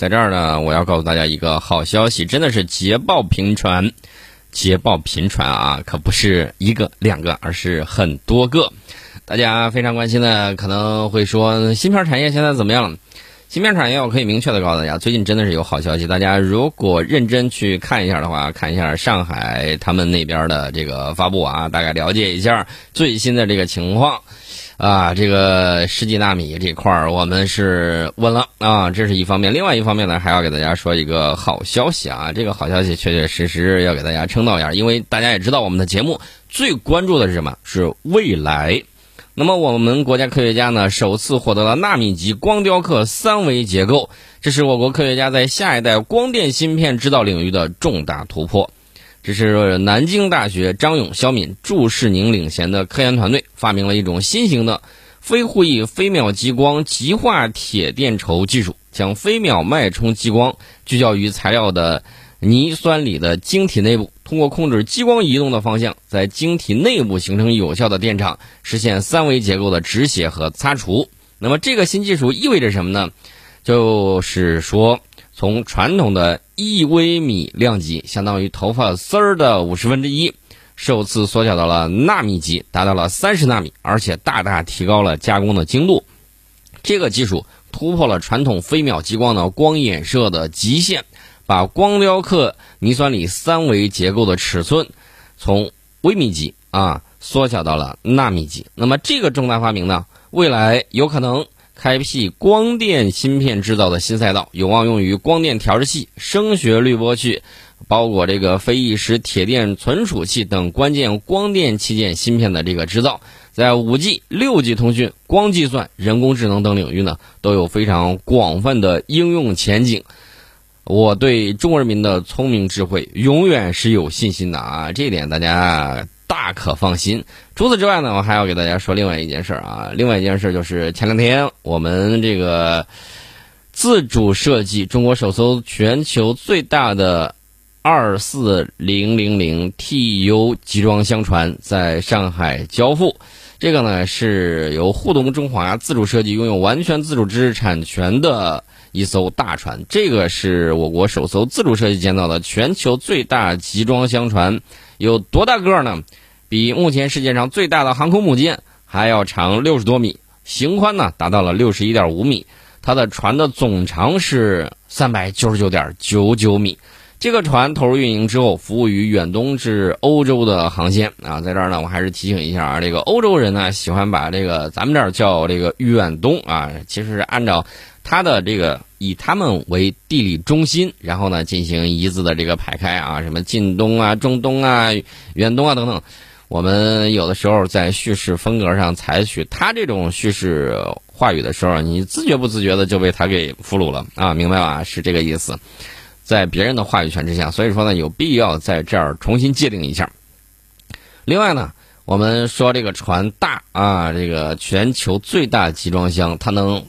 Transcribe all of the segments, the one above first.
在这儿呢，我要告诉大家一个好消息，真的是捷报频传，捷报频传啊，可不是一个两个，而是很多个。大家非常关心的可能会说，芯片产业现在怎么样了？芯片产业我可以明确的告诉大家，最近真的是有好消息。大家如果认真去看一下的话，看一下上海他们那边的这个发布啊，大概了解一下最新的这个情况。啊，这个十几纳米这块儿我们是稳了啊，这是一方面。另外一方面呢，还要给大家说一个好消息啊，这个好消息确确实实要给大家称道一下，因为大家也知道我们的节目最关注的是什么？是未来。那么我们国家科学家呢，首次获得了纳米级光雕刻三维结构，这是我国科学家在下一代光电芯片制造领域的重大突破。这是南京大学张勇、肖敏、祝世宁领衔的科研团队发明了一种新型的非互异飞秒激光极化铁电畴技术，将飞秒脉冲激光聚焦于材料的铌酸锂的晶体内部，通过控制激光移动的方向，在晶体内部形成有效的电场，实现三维结构的止血和擦除。那么，这个新技术意味着什么呢？就是说。从传统的一微米量级，相当于头发丝儿的五十分之一，首次缩小到了纳米级，达到了三十纳米，而且大大提高了加工的精度。这个技术突破了传统飞秒激光的光衍射的极限，把光雕刻泥酸锂三维结构的尺寸从微米级啊缩小到了纳米级。那么这个重大发明呢，未来有可能。开辟光电芯片制造的新赛道，有望用于光电调制器、声学滤波器、包裹这个非异时铁电存储器等关键光电器件芯片的这个制造，在五 G、六 G 通讯、光计算、人工智能等领域呢，都有非常广泛的应用前景。我对中国人民的聪明智慧永远是有信心的啊，这一点大家。大可放心。除此之外呢，我还要给大家说另外一件事啊。另外一件事就是前两天我们这个自主设计中国首艘全球最大的二四零零零 TU 集装箱船在上海交付。这个呢是由沪东中华自主设计、拥有完全自主知识产权的一艘大船。这个是我国首艘自主设计建造的全球最大集装箱船。有多大个呢？比目前世界上最大的航空母舰还要长六十多米，型宽呢达到了六十一点五米。它的船的总长是三百九十九点九九米。这个船投入运营之后，服务于远东至欧洲的航线啊。在这儿呢，我还是提醒一下啊，这个欧洲人呢喜欢把这个咱们这儿叫这个远东啊，其实是按照。它的这个以他们为地理中心，然后呢进行一字的这个排开啊，什么近东啊、中东啊、远东啊等等。我们有的时候在叙事风格上采取他这种叙事话语的时候，你自觉不自觉的就被他给俘虏了啊，明白吧？是这个意思，在别人的话语权之下，所以说呢，有必要在这儿重新界定一下。另外呢，我们说这个船大啊，这个全球最大集装箱，它能。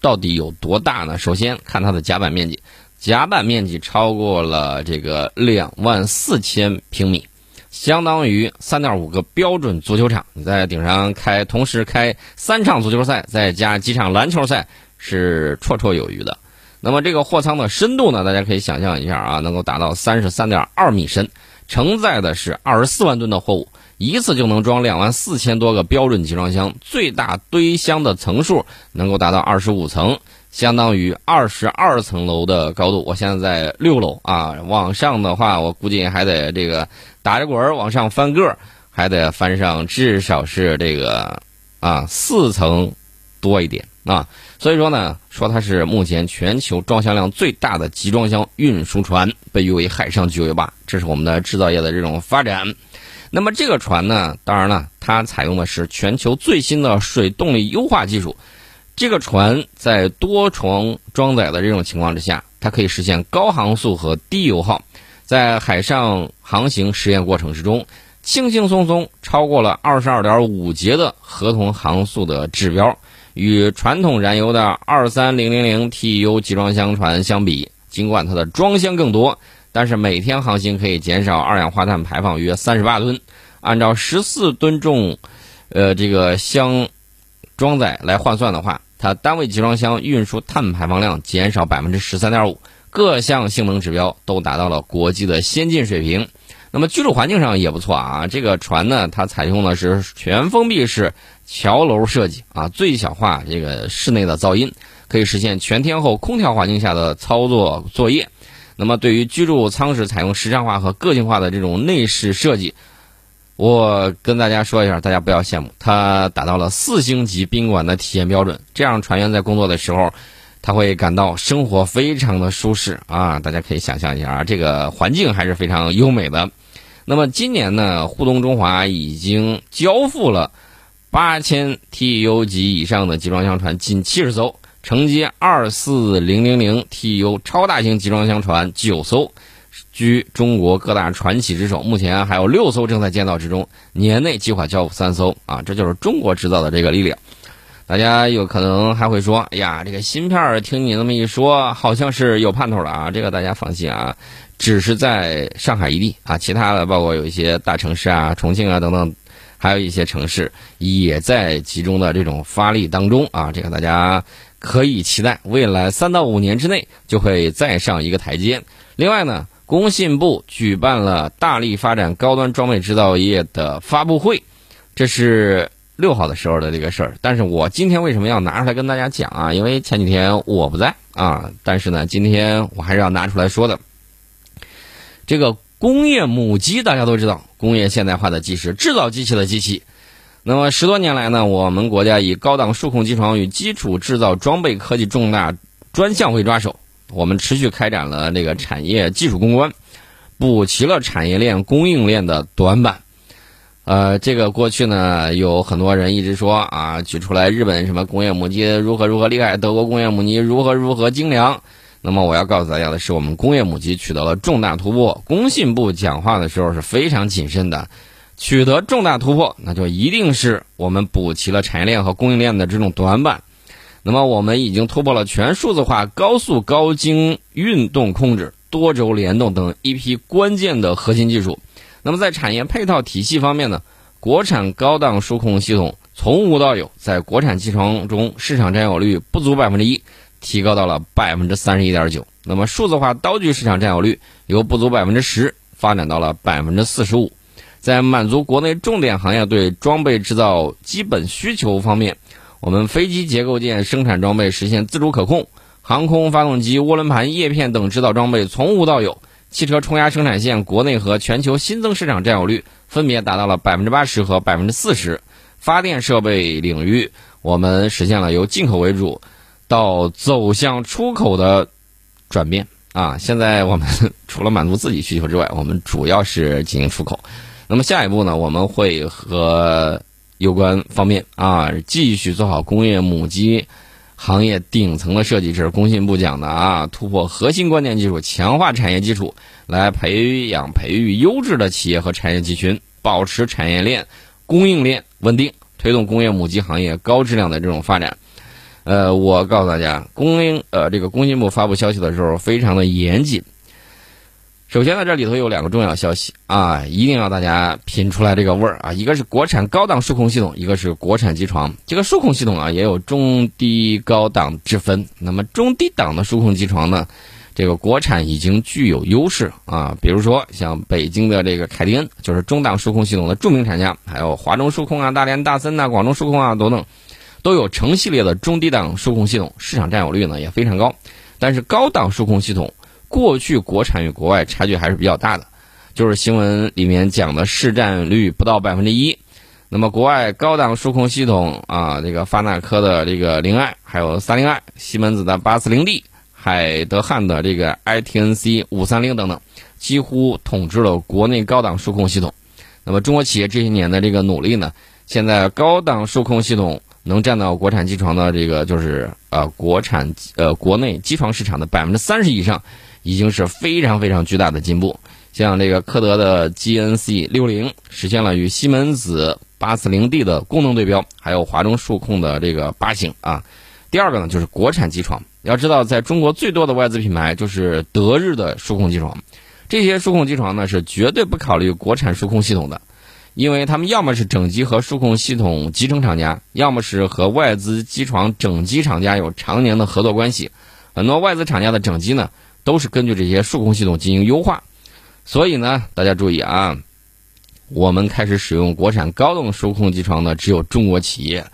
到底有多大呢？首先看它的甲板面积，甲板面积超过了这个两万四千平米，相当于三点五个标准足球场。你在顶上开，同时开三场足球赛，再加几场篮球赛，是绰绰有余的。那么这个货舱的深度呢？大家可以想象一下啊，能够达到三十三点二米深，承载的是二十四万吨的货物。一次就能装两万四千多个标准集装箱，最大堆箱的层数能够达到二十五层，相当于二十二层楼的高度。我现在在六楼啊，往上的话，我估计还得这个打着滚往上翻个，还得翻上至少是这个啊四层多一点啊。所以说呢，说它是目前全球装箱量最大的集装箱运输船，被誉为海上九九八。这是我们的制造业的这种发展。那么这个船呢，当然了，它采用的是全球最新的水动力优化技术。这个船在多重装载的这种情况之下，它可以实现高航速和低油耗。在海上航行实验过程之中，轻轻松松超过了二十二点五节的合同航速的指标。与传统燃油的二三零零零 TU 集装箱船相比，尽管它的装箱更多。但是每天航行可以减少二氧化碳排放约三十八吨，按照十四吨重，呃，这个箱装载来换算的话，它单位集装箱运输碳排放量减少百分之十三点五，各项性能指标都达到了国际的先进水平。那么居住环境上也不错啊，这个船呢，它采用的是全封闭式桥楼设计啊，最小化这个室内的噪音，可以实现全天候空调环境下的操作作业。那么对于居住舱室采用时尚化和个性化的这种内饰设计，我跟大家说一下，大家不要羡慕，它达到了四星级宾馆的体验标准。这样船员在工作的时候，他会感到生活非常的舒适啊！大家可以想象一下啊，这个环境还是非常优美的。那么今年呢，沪东中华已经交付了八千 TEU 级以上的集装箱船近七十艘，承接二四零零零 TEU 超大型集装箱船九艘，居中国各大船企之首。目前还有六艘正在建造之中，年内计划交付三艘啊！这就是中国制造的这个力量。大家有可能还会说：“哎呀，这个芯片，听你那么一说，好像是有盼头了啊！”这个大家放心啊。只是在上海一地啊，其他的包括有一些大城市啊，重庆啊等等，还有一些城市也在集中的这种发力当中啊。这个大家可以期待，未来三到五年之内就会再上一个台阶。另外呢，工信部举办了大力发展高端装备制造业的发布会，这是六号的时候的这个事儿。但是我今天为什么要拿出来跟大家讲啊？因为前几天我不在啊，但是呢，今天我还是要拿出来说的。这个工业母机大家都知道，工业现代化的基石，制造机器的机器。那么十多年来呢，我们国家以高档数控机床与基础制造装备科技重大专项为抓手，我们持续开展了这个产业技术攻关，补齐了产业链供应链的短板。呃，这个过去呢，有很多人一直说啊，举出来日本什么工业母机如何如何厉害，德国工业母机如何如何精良。那么我要告诉大家的是，我们工业母机取得了重大突破。工信部讲话的时候是非常谨慎的，取得重大突破，那就一定是我们补齐了产业链和供应链的这种短板。那么我们已经突破了全数字化、高速高精运动控制、多轴联动等一批关键的核心技术。那么在产业配套体系方面呢，国产高档数控系统从无到有，在国产机床中市场占有率不足百分之一。提高到了百分之三十一点九，那么数字化刀具市场占有率由不足百分之十发展到了百分之四十五。在满足国内重点行业对装备制造基本需求方面，我们飞机结构件生产装备实现自主可控，航空发动机、涡轮盘、叶片等制造装备从无到有，汽车冲压生产线国内和全球新增市场占有率分别达到了百分之八十和百分之四十。发电设备领域，我们实现了由进口为主。到走向出口的转变啊！现在我们 除了满足自己需求之外，我们主要是进行出口。那么下一步呢？我们会和有关方面啊，继续做好工业母机行业顶层的设计，这是工信部讲的啊，突破核心关键技术，强化产业基础，来培养培育优质的企业和产业集群，保持产业链供应链稳定，推动工业母机行业高质量的这种发展。呃，我告诉大家，工呃这个工信部发布消息的时候非常的严谨。首先呢，这里头有两个重要消息啊，一定要大家品出来这个味儿啊。一个是国产高档数控系统，一个是国产机床。这个数控系统啊，也有中低高档之分。那么中低档的数控机床呢，这个国产已经具有优势啊。比如说像北京的这个凯迪恩，就是中档数控系统的著名厂家，还有华中数控啊、大连大森呐、广东数控啊等等。都有成系列的中低档数控系统，市场占有率呢也非常高。但是高档数控系统，过去国产与国外差距还是比较大的，就是新闻里面讲的市占率不到百分之一。那么国外高档数控系统啊，这个发那科的这个零 i，还有三零 i，西门子的八四零 d，海德汉的这个 ITNC 五三零等等，几乎统治了国内高档数控系统。那么中国企业这些年的这个努力呢，现在高档数控系统。能占到国产机床的这个就是呃国产呃国内机床市场的百分之三十以上，已经是非常非常巨大的进步。像这个科德的 GNC 六零实现了与西门子八四零 D 的功能对标，还有华中数控的这个八型啊。第二个呢就是国产机床，要知道在中国最多的外资品牌就是德日的数控机床，这些数控机床呢是绝对不考虑国产数控系统的。因为他们要么是整机和数控系统集成厂家，要么是和外资机床整机厂家有常年的合作关系。很多外资厂家的整机呢，都是根据这些数控系统进行优化。所以呢，大家注意啊，我们开始使用国产高动数控机床的只有中国企业。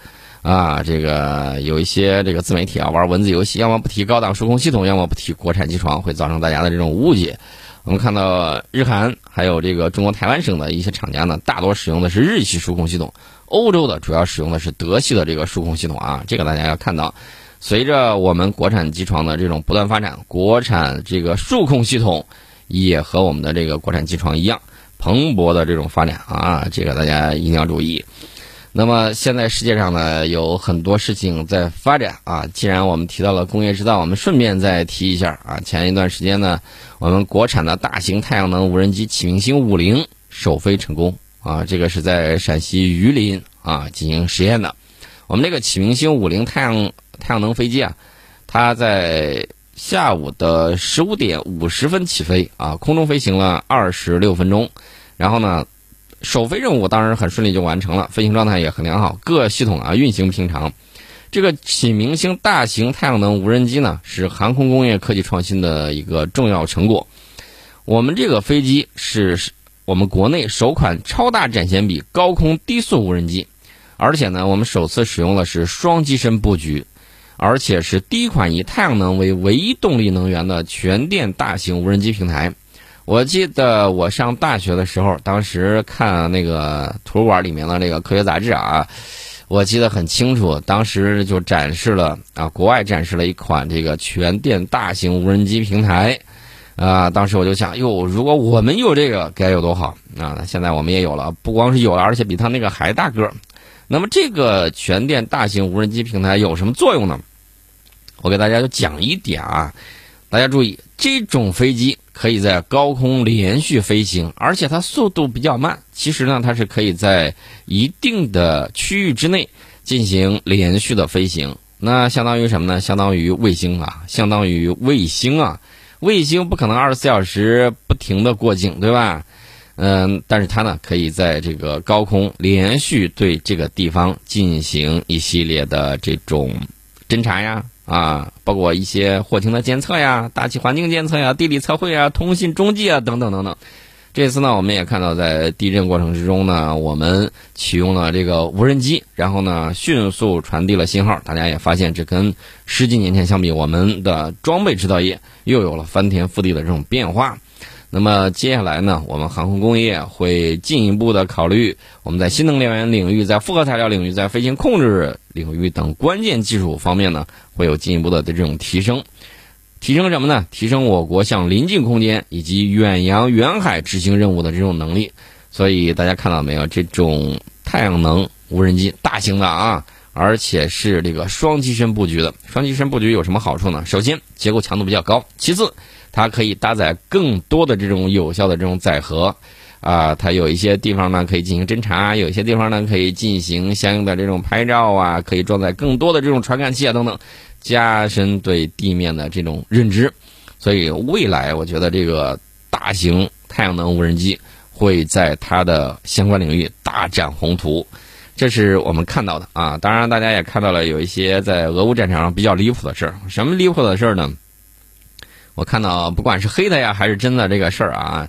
啊，这个有一些这个自媒体啊玩文字游戏，要么不提高档数控系统，要么不提国产机床，会造成大家的这种误解。我们看到日韩还有这个中国台湾省的一些厂家呢，大多使用的是日系数控系统；欧洲的主要使用的是德系的这个数控系统啊。这个大家要看到，随着我们国产机床的这种不断发展，国产这个数控系统也和我们的这个国产机床一样蓬勃的这种发展啊。这个大家一定要注意。那么现在世界上呢有很多事情在发展啊。既然我们提到了工业制造，我们顺便再提一下啊。前一段时间呢，我们国产的大型太阳能无人机启明星五零首飞成功啊。这个是在陕西榆林啊进行实验的。我们这个启明星五零太阳太阳能飞机啊，它在下午的十五点五十分起飞啊，空中飞行了二十六分钟，然后呢。首飞任务当然很顺利就完成了，飞行状态也很良好，各系统啊运行平常。这个启明星大型太阳能无人机呢，是航空工业科技创新的一个重要成果。我们这个飞机是我们国内首款超大展弦比高空低速无人机，而且呢，我们首次使用的是双机身布局，而且是第一款以太阳能为唯一动力能源的全电大型无人机平台。我记得我上大学的时候，当时看那个图书馆里面的那个科学杂志啊，我记得很清楚。当时就展示了啊，国外展示了一款这个全电大型无人机平台啊。当时我就想，哟，如果我们有这个该有多好啊！现在我们也有了，不光是有了，而且比它那个还大个。那么这个全电大型无人机平台有什么作用呢？我给大家就讲一点啊，大家注意，这种飞机。可以在高空连续飞行，而且它速度比较慢。其实呢，它是可以在一定的区域之内进行连续的飞行。那相当于什么呢？相当于卫星啊，相当于卫星啊。卫星不可能二十四小时不停的过境，对吧？嗯，但是它呢，可以在这个高空连续对这个地方进行一系列的这种侦查呀。啊，包括一些火情的监测呀、大气环境监测呀、地理测绘啊、通信中继啊等等等等。这次呢，我们也看到在地震过程之中呢，我们启用了这个无人机，然后呢迅速传递了信号。大家也发现，这跟十几年前相比，我们的装备制造业又有了翻天覆地的这种变化。那么接下来呢，我们航空工业会进一步的考虑，我们在新能源领域、在复合材料领域、在飞行控制领域等关键技术方面呢，会有进一步的这种提升。提升什么呢？提升我国向临近空间以及远洋远海执行任务的这种能力。所以大家看到没有？这种太阳能无人机，大型的啊，而且是这个双机身布局的。双机身布局有什么好处呢？首先，结构强度比较高；其次，它可以搭载更多的这种有效的这种载荷，啊，它有一些地方呢可以进行侦查，有一些地方呢可以进行相应的这种拍照啊，可以装载更多的这种传感器啊等等，加深对地面的这种认知。所以未来我觉得这个大型太阳能无人机会在它的相关领域大展宏图，这是我们看到的啊。当然，大家也看到了有一些在俄乌战场上比较离谱的事儿。什么离谱的事儿呢？我看到不管是黑的呀还是真的这个事儿啊，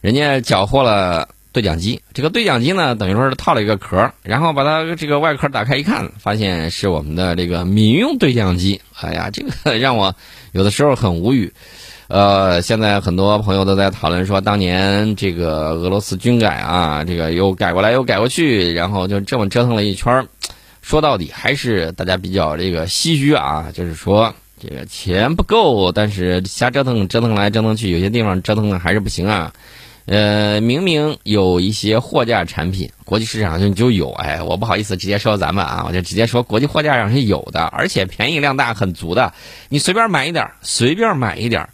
人家缴获了对讲机。这个对讲机呢，等于说是套了一个壳，然后把它这个外壳打开一看，发现是我们的这个民用对讲机。哎呀，这个让我有的时候很无语。呃，现在很多朋友都在讨论说，当年这个俄罗斯军改啊，这个又改过来又改过去，然后就这么折腾了一圈儿说到底还是大家比较这个唏嘘啊，就是说。这个钱不够，但是瞎折腾折腾来折腾去，有些地方折腾的还是不行啊。呃，明明有一些货架产品，国际市场上就有，哎，我不好意思直接说咱们啊，我就直接说国际货架上是有的，而且便宜量大很足的，你随便买一点，随便买一点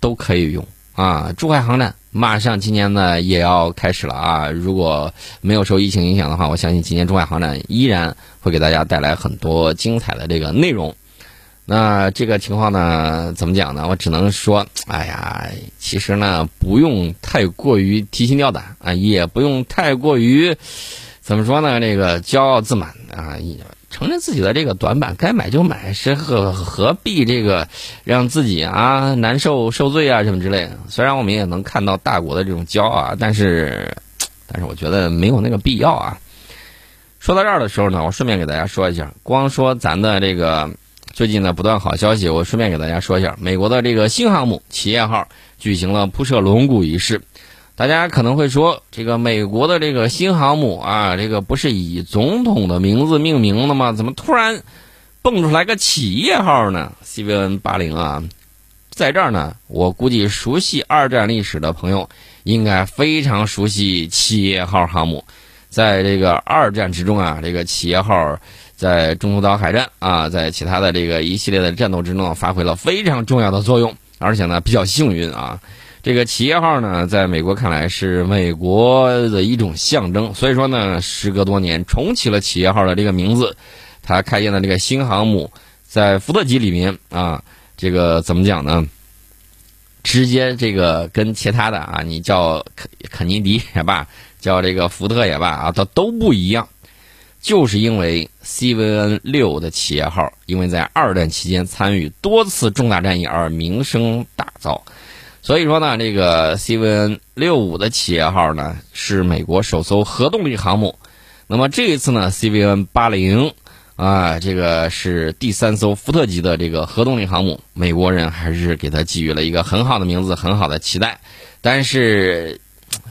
都可以用啊。珠海航展马上今年呢也要开始了啊，如果没有受疫情影响的话，我相信今年珠海航展依然会给大家带来很多精彩的这个内容。那这个情况呢，怎么讲呢？我只能说，哎呀，其实呢，不用太过于提心吊胆啊，也不用太过于怎么说呢？这个骄傲自满啊，承认自己的这个短板，该买就买，是何何必这个让自己啊难受受罪啊什么之类的？虽然我们也能看到大国的这种骄傲啊，但是，但是我觉得没有那个必要啊。说到这儿的时候呢，我顺便给大家说一下，光说咱的这个。最近呢，不断好消息，我顺便给大家说一下，美国的这个新航母企业号举行了铺设龙骨仪式。大家可能会说，这个美国的这个新航母啊，这个不是以总统的名字命名的吗？怎么突然蹦出来个企业号呢？CVN 八零啊，在这儿呢，我估计熟悉二战历史的朋友应该非常熟悉企业号航母。在这个二战之中啊，这个企业号。在中途岛海战啊，在其他的这个一系列的战斗之中，发挥了非常重要的作用，而且呢比较幸运啊。这个企业号呢，在美国看来是美国的一种象征，所以说呢，时隔多年重启了企业号的这个名字，它开建的这个新航母，在福特级里面啊，这个怎么讲呢？直接这个跟其他的啊，你叫肯肯尼迪也罢，叫这个福特也罢啊，它都不一样。就是因为 CVN 六的企业号，因为在二战期间参与多次重大战役而名声大噪，所以说呢，这个 CVN 六五的企业号呢是美国首艘核动力航母。那么这一次呢，CVN 八零啊，这个是第三艘福特级的这个核动力航母，美国人还是给它给予了一个很好的名字，很好的期待，但是。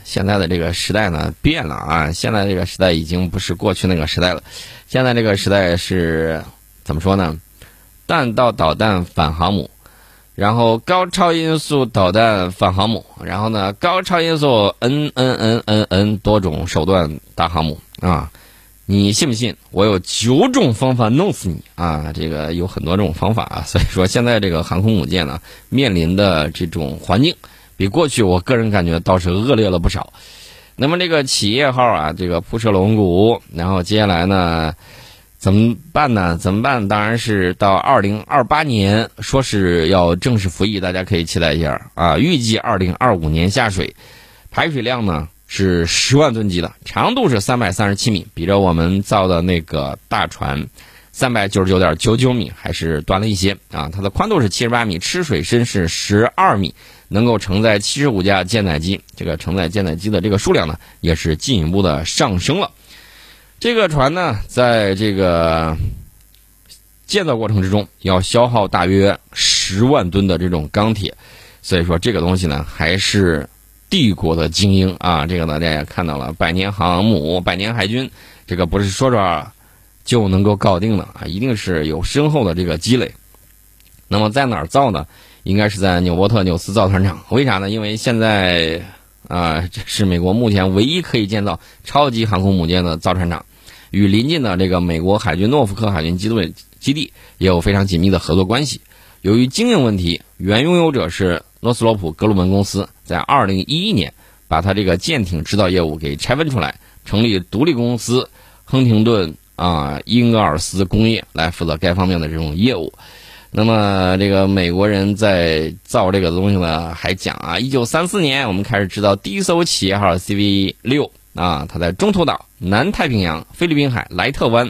现在的这个时代呢变了啊！现在这个时代已经不是过去那个时代了，现在这个时代是怎么说呢？弹道导弹反航母，然后高超音速导弹反航母，然后呢高超音速 N N N N N 多种手段打航母啊！你信不信？我有九种方法弄死你啊！这个有很多种方法啊，所以说现在这个航空母舰呢面临的这种环境。比过去，我个人感觉倒是恶劣了不少。那么这个企业号啊，这个铺设龙骨，然后接下来呢，怎么办呢？怎么办？当然是到二零二八年，说是要正式服役，大家可以期待一下啊。预计二零二五年下水，排水量呢是十万吨级的，长度是三百三十七米，比着我们造的那个大船三百九十九点九九米还是短了一些啊。它的宽度是七十八米，吃水深是十二米。能够承载七十五架舰载机，这个承载舰载机的这个数量呢，也是进一步的上升了。这个船呢，在这个建造过程之中，要消耗大约十万吨的这种钢铁，所以说这个东西呢，还是帝国的精英啊。这个大家也看到了，百年航母、百年海军，这个不是说说就能够搞定的啊，一定是有深厚的这个积累。那么在哪儿造呢？应该是在纽波特纽斯造船厂，为啥呢？因为现在啊，这是美国目前唯一可以建造超级航空母舰的造船厂，与邻近的这个美国海军诺福克海军基地基地也有非常紧密的合作关系。由于经营问题，原拥有者是诺斯罗普格鲁门公司，在二零一一年把它这个舰艇制造业务给拆分出来，成立独立公司亨廷顿啊英格尔斯工业来负责该方面的这种业务。那么，这个美国人在造这个东西呢，还讲啊，一九三四年我们开始制造第一艘企业号 CV 六啊，它在中途岛、南太平洋、菲律宾海、莱特湾、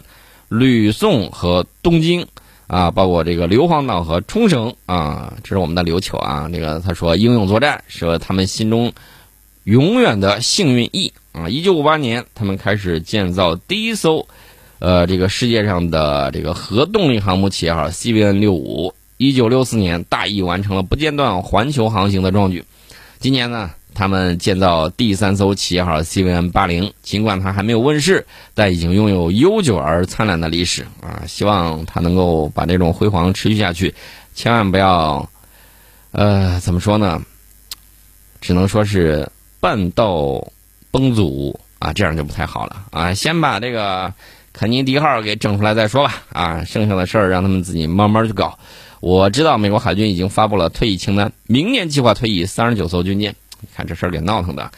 吕宋和东京啊，包括这个硫磺岛和冲绳啊，这是我们的琉球啊。这个他说英勇作战是他们心中永远的幸运翼啊。一九五八年，他们开始建造第一艘。呃，这个世界上的这个核动力航母企业号 CVN 六五，一九六四年大意完成了不间断环球航行的壮举。今年呢，他们建造第三艘企业号 CVN 八零，尽管它还没有问世，但已经拥有悠久而灿烂的历史啊！希望它能够把这种辉煌持续下去，千万不要，呃，怎么说呢？只能说是半道崩殂啊，这样就不太好了啊！先把这个。肯尼迪号给整出来再说吧，啊，剩下的事儿让他们自己慢慢去搞。我知道美国海军已经发布了退役清单，明年计划退役三十九艘军舰。看这事儿给闹腾的。